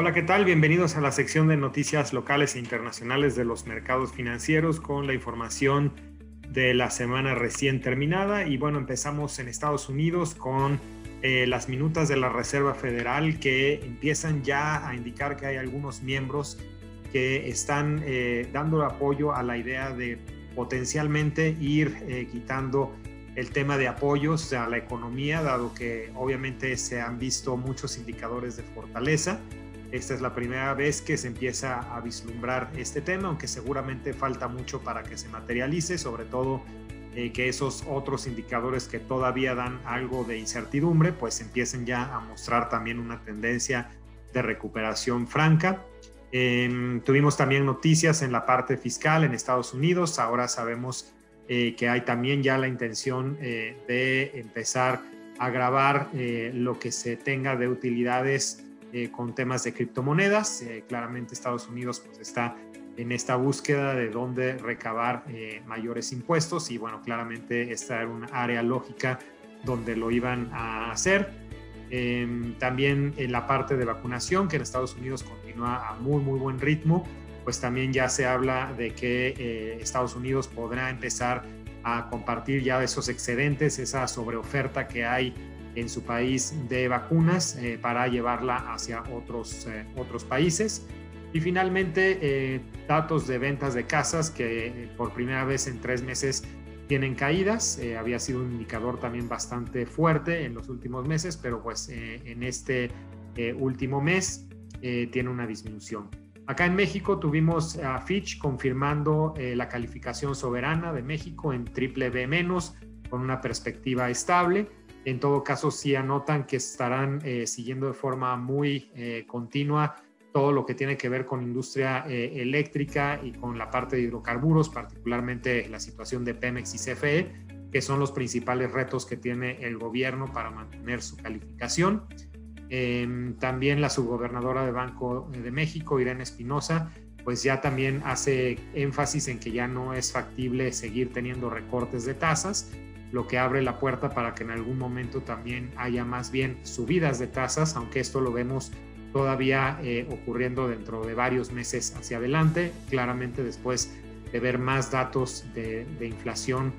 Hola, ¿qué tal? Bienvenidos a la sección de noticias locales e internacionales de los mercados financieros con la información de la semana recién terminada. Y bueno, empezamos en Estados Unidos con eh, las minutas de la Reserva Federal que empiezan ya a indicar que hay algunos miembros que están eh, dando apoyo a la idea de potencialmente ir eh, quitando el tema de apoyos a la economía, dado que obviamente se han visto muchos indicadores de fortaleza. Esta es la primera vez que se empieza a vislumbrar este tema, aunque seguramente falta mucho para que se materialice, sobre todo eh, que esos otros indicadores que todavía dan algo de incertidumbre, pues empiecen ya a mostrar también una tendencia de recuperación franca. Em, tuvimos también noticias en la parte fiscal en Estados Unidos. Ahora sabemos eh, que hay también ya la intención eh, de empezar a grabar lo que se tenga de utilidades eh, con temas de criptomonedas. Eh, claramente Estados Unidos pues, está en esta búsqueda de dónde recabar eh, mayores impuestos y bueno, claramente esta era una área lógica donde lo iban a hacer. Em, también en la parte de vacunación, que en Estados Unidos continúa a muy, muy buen ritmo, pues también ya se habla de que Estados Unidos podrá empezar a compartir ya esos excedentes, esa sobreoferta que hay en su país de vacunas eh, para llevarla hacia otros, eh, otros países. Y finalmente, eh, datos de ventas de casas que por primera vez en tres meses tienen caídas. había sido un indicador también bastante fuerte en los últimos meses, pero pues en este último mes tiene una disminución. Acá en México tuvimos a Fitch confirmando la calificación soberana de México en triple B menos con una perspectiva estable. En todo caso, sí anotan que estarán eh, siguiendo de forma muy eh, continua todo lo que tiene que ver con industria eh, eléctrica y con la parte de hidrocarburos, particularmente la situación de Pemex y CFE, que son los principales retos que tiene el gobierno para mantener su calificación. Em, también la subgobernadora de Banco de México, Irene Espinosa, pues ya también hace énfasis en que ya no es factible seguir teniendo recortes de tasas lo que abre la puerta para que en algún momento también haya más bien subidas de tasas, aunque esto lo vemos todavía eh, ocurriendo dentro de varios meses hacia adelante, claramente después de ver más datos de, inflación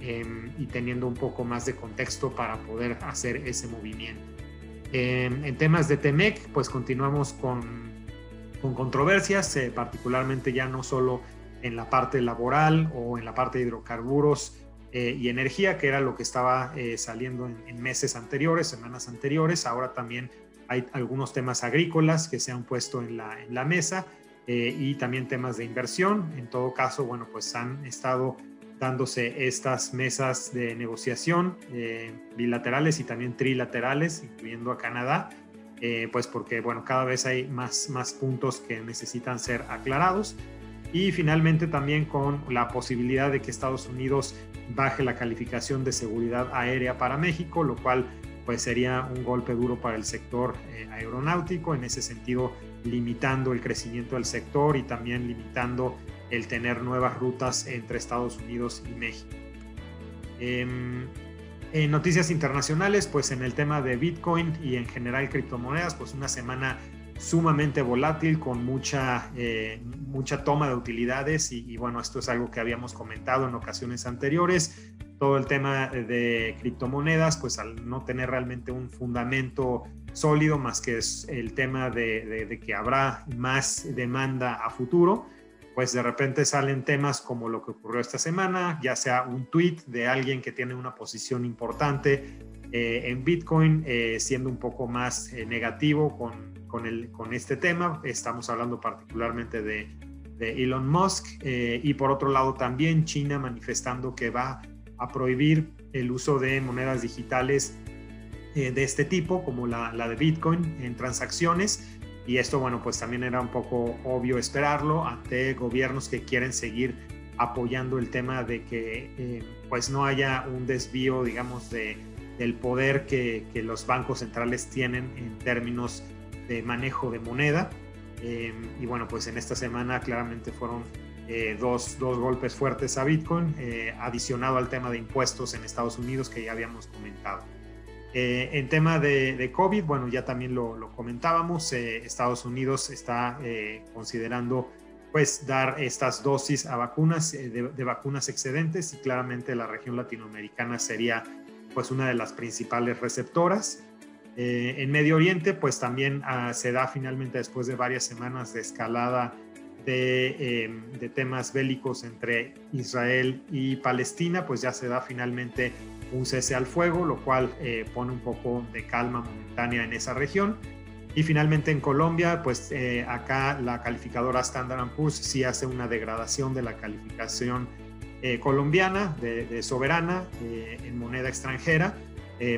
em, y teniendo un poco más de contexto para poder hacer ese movimiento. Em, en temas de TEMEC, pues continuamos con, con controversias, eh, particularmente ya no solo en la parte laboral o en la parte de hidrocarburos, eh, y energía, que era lo que estaba eh, saliendo en, meses anteriores, semanas anteriores. Ahora también hay algunos temas agrícolas que se han puesto en la, en la mesa eh, y también temas de inversión. En todo caso, bueno, pues han estado dándose estas mesas de negociación bilaterales y también trilaterales, incluyendo a Canadá, pues porque, bueno, cada vez hay más, más puntos que necesitan ser aclarados y finalmente también con la posibilidad de que Estados Unidos baje la calificación de seguridad aérea para México, lo cual pues sería un golpe duro para el sector eh, aeronáutico, en ese sentido limitando el crecimiento del sector y también limitando el tener nuevas rutas entre Estados Unidos y México. Em, en noticias internacionales, pues en el tema de Bitcoin y en general criptomonedas, pues una semana sumamente volátil, con mucha, eh, mucha toma de utilidades y, bueno, esto es algo que habíamos comentado en ocasiones anteriores. Todo el tema de criptomonedas, pues al no tener realmente un fundamento sólido, más que es el tema de, de que habrá más demanda a futuro, pues de repente salen temas como lo que ocurrió esta semana, ya sea un tweet de alguien que tiene una posición importante eh, en Bitcoin, eh, siendo un poco más negativo con con, el, con este tema. Estamos hablando particularmente de, Elon Musk eh, y por otro lado también China manifestando que va a prohibir el uso de monedas digitales eh, de este tipo, como la, la, de Bitcoin, en transacciones. Y esto, bueno, pues también era un poco obvio esperarlo ante gobiernos que quieren seguir apoyando el tema de que eh, pues no haya un desvío, digamos, de, del poder que, que los bancos centrales tienen en términos de manejo de moneda. Em, y bueno, pues en esta semana claramente fueron eh, dos, dos, golpes fuertes a Bitcoin, eh, adicionado al tema de impuestos en Estados Unidos que ya habíamos comentado. Eh, en tema de, COVID, bueno, ya también lo, comentábamos, eh, Estados Unidos está considerando pues dar estas dosis a vacunas, de, vacunas excedentes y claramente la región latinoamericana sería pues una de las principales receptoras. En Medio Oriente pues también ah, se da finalmente después de varias semanas de escalada de, de temas bélicos entre Israel y Palestina, pues ya se da finalmente un cese al fuego, lo cual eh, pone un poco de calma momentánea en esa región. Y finalmente en Colombia, pues eh, acá la calificadora Standard Poor's sí hace una degradación de la calificación eh, colombiana de, soberana en moneda extranjera,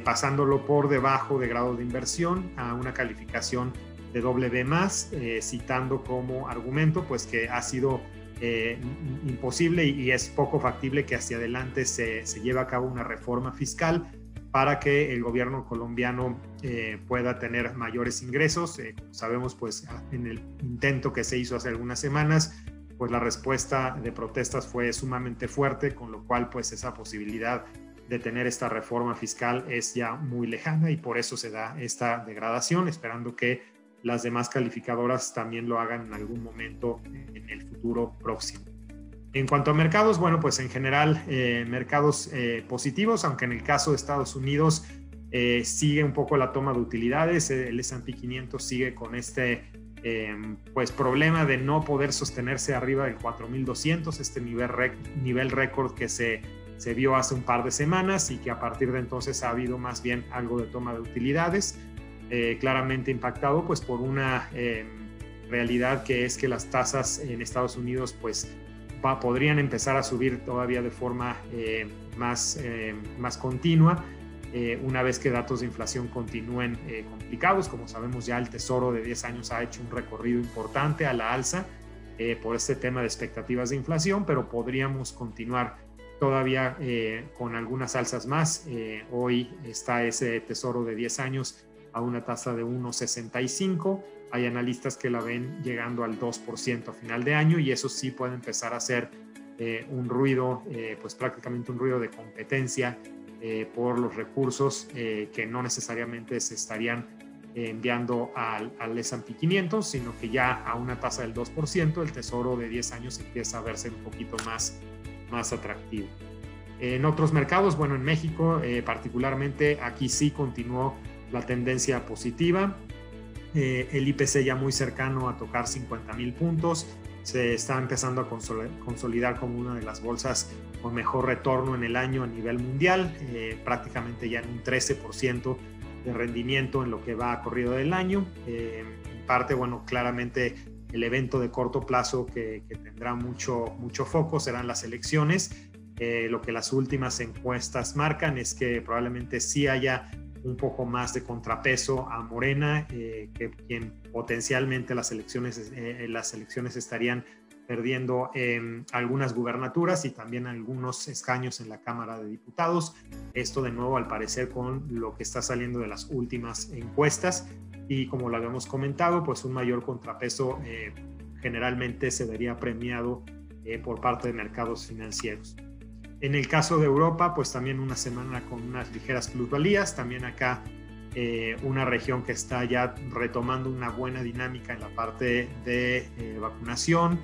pasándolo por debajo de grado de inversión a una calificación de B más, citando como argumento pues que ha sido eh, imposible y, es poco factible que hacia adelante se, se, lleve a cabo una reforma fiscal para que el gobierno colombiano eh, pueda tener mayores ingresos. Eh, sabemos, pues en el intento que se hizo hace algunas semanas, pues la respuesta de protestas fue sumamente fuerte, con lo cual pues esa posibilidad de tener esta reforma fiscal es ya muy lejana y por eso se da esta degradación, esperando que las demás calificadoras también lo hagan en algún momento en el futuro próximo. En cuanto a mercados, bueno, pues en general eh, mercados eh, positivos, aunque en el caso de Estados Unidos eh, sigue un poco la toma de utilidades, el S&P 500 sigue con este pues problema de no poder sostenerse arriba del 4200, este nivel, nivel récord que se, se vio hace un par de semanas y que a partir de entonces ha habido más bien algo de toma de utilidades. Eh, claramente impactado pues por una eh, realidad que es que las tasas en Estados Unidos pues podrían empezar a subir todavía de forma eh, más, más continua una vez que datos de inflación continúen complicados. Como sabemos ya el Tesoro de 10 años ha hecho un recorrido importante a la alza por este tema de expectativas de inflación, pero podríamos continuar todavía con algunas alzas más. hoy está ese tesoro de 10 años a una tasa de 1,65. Hay analistas que la ven llegando al 2% a final de año y eso sí puede empezar a ser eh, un ruido, eh, pues prácticamente un ruido de competencia eh, por los recursos que no necesariamente se estarían enviando al, al S&P 500, sino que ya a una tasa del 2%, el tesoro de 10 años empieza a verse un poquito más, más atractivo. En otros mercados, bueno, en México particularmente, aquí sí continuó la tendencia positiva. Eh, el IPC ya muy cercano a tocar 50 mil puntos. Se está empezando a consolidar como una de las bolsas con mejor retorno en el año a nivel mundial, eh, prácticamente ya en un 13% de rendimiento en lo que va corrido del año. Eh, en parte, bueno, claramente el evento de corto plazo que, tendrá mucho, mucho foco serán las elecciones. lo que las últimas encuestas marcan es que probablemente sí haya un poco más de contrapeso a Morena, eh, que quien potencialmente las elecciones, eh, las elecciones estarían perdiendo en algunas gubernaturas y también algunos escaños en la Cámara de Diputados. Esto de nuevo al parecer con lo que está saliendo de las últimas encuestas y como lo habíamos comentado, pues un mayor contrapeso eh, generalmente se vería premiado por parte de mercados financieros. En el caso de Europa, pues también una semana con unas ligeras plusvalías, también acá eh, una región que está ya retomando una buena dinámica en la parte de eh, vacunación,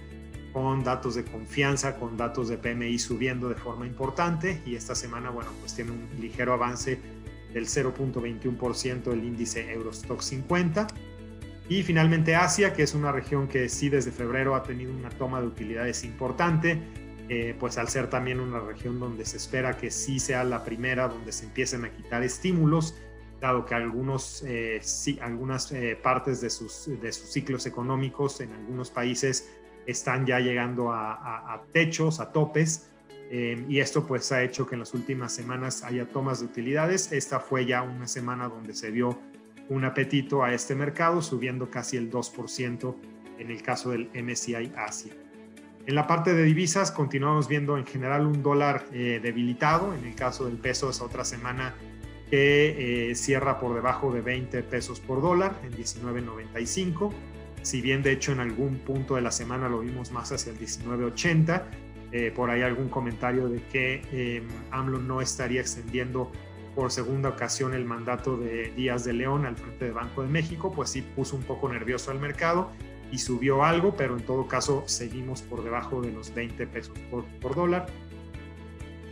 con datos de confianza, con datos de PMI subiendo de forma importante y esta semana, bueno, pues tiene un ligero avance del 0.21% del índice Eurostock 50. Y finalmente Asia, que es una región que sí desde febrero ha tenido una toma de utilidades importante, eh, pues al ser también una región donde se espera que sí sea la primera donde se empiecen a quitar estímulos, dado que algunos, eh, sí, algunas eh, partes de sus, de sus ciclos económicos en algunos países están ya llegando a, a techos, a topes, y esto pues ha hecho que en las últimas semanas haya tomas de utilidades. Esta fue ya una semana donde se vio un apetito a este mercado, subiendo casi el 2% en el caso del MSCI Asia. En la parte de divisas continuamos viendo en general un dólar eh, debilitado. En el caso del peso es otra semana que eh, cierra por debajo de 20 pesos por dólar en 19.95. Si bien de hecho en algún punto de la semana lo vimos más hacia el 19.80, eh, por ahí algún comentario de que AMLO no estaría extendiendo por segunda ocasión el mandato de Díaz de León al frente de Banco de México, pues sí puso un poco nervioso al mercado y subió algo, pero en todo caso seguimos por debajo de los 20 pesos por, por dólar.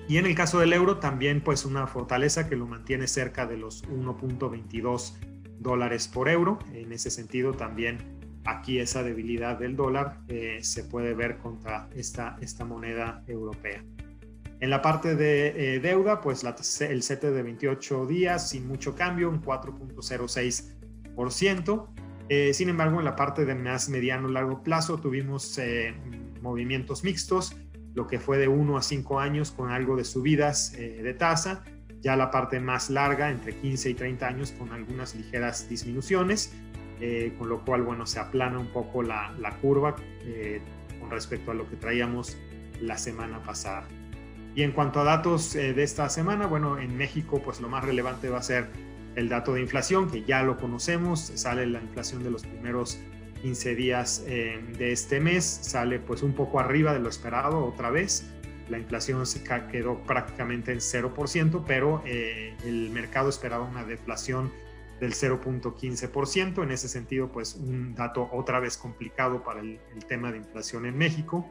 Y en el caso del euro también pues una fortaleza que lo mantiene cerca de los 1.22 dólares por euro. En ese sentido también aquí esa debilidad del dólar eh, se puede ver contra esta, esta moneda europea. En la parte de eh, deuda, pues la, el CETE de 28 días sin mucho cambio, un 4.06%. Eh, sin embargo, en la parte de más mediano largo plazo tuvimos movimientos mixtos lo que fue de 1 a 5 años con algo de subidas eh, de tasa, ya la parte más larga, entre 15 y 30 años, con algunas ligeras disminuciones, eh, con lo cual, bueno, se aplana un poco la, curva eh, con respecto a lo que traíamos la semana pasada. Y en cuanto a datos de esta semana, bueno, en México, pues lo más relevante va a ser el dato de inflación, que ya lo conocemos, sale la inflación de los primeros 15 días eh, de este mes sale pues un poco arriba de lo esperado otra vez. La inflación se quedó prácticamente en 0%, pero eh, el mercado esperaba una deflación del 0.15%. En ese sentido, pues un dato otra vez complicado para el, tema de inflación en México.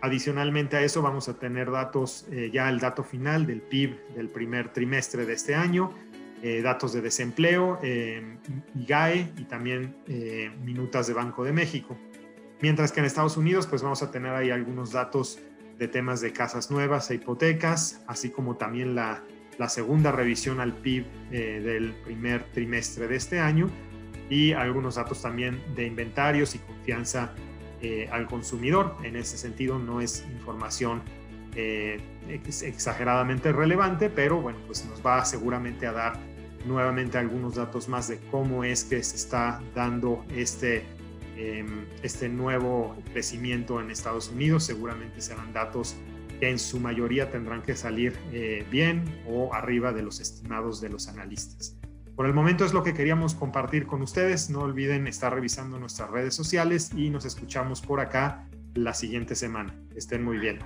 Adicionalmente a eso vamos a tener datos, eh, ya el dato final del PIB del primer trimestre de este año, eh, datos de desempleo, eh, IGAE y también eh, minutas de Banco de México. Mientras que en Estados Unidos pues vamos a tener ahí algunos datos de temas de casas nuevas e hipotecas, así como también la, la segunda revisión al PIB del primer trimestre de este año y algunos datos también de inventarios y confianza al consumidor. En ese sentido no es información exageradamente relevante, pero bueno, pues nos va seguramente a dar nuevamente algunos datos más de cómo es que se está dando este, em, este nuevo crecimiento en Estados Unidos. Seguramente serán datos que en su mayoría tendrán que salir eh, bien o arriba de los estimados de los analistas. Por el momento es lo que queríamos compartir con ustedes. No olviden estar revisando nuestras redes sociales y nos escuchamos por acá la siguiente semana. Estén muy bien.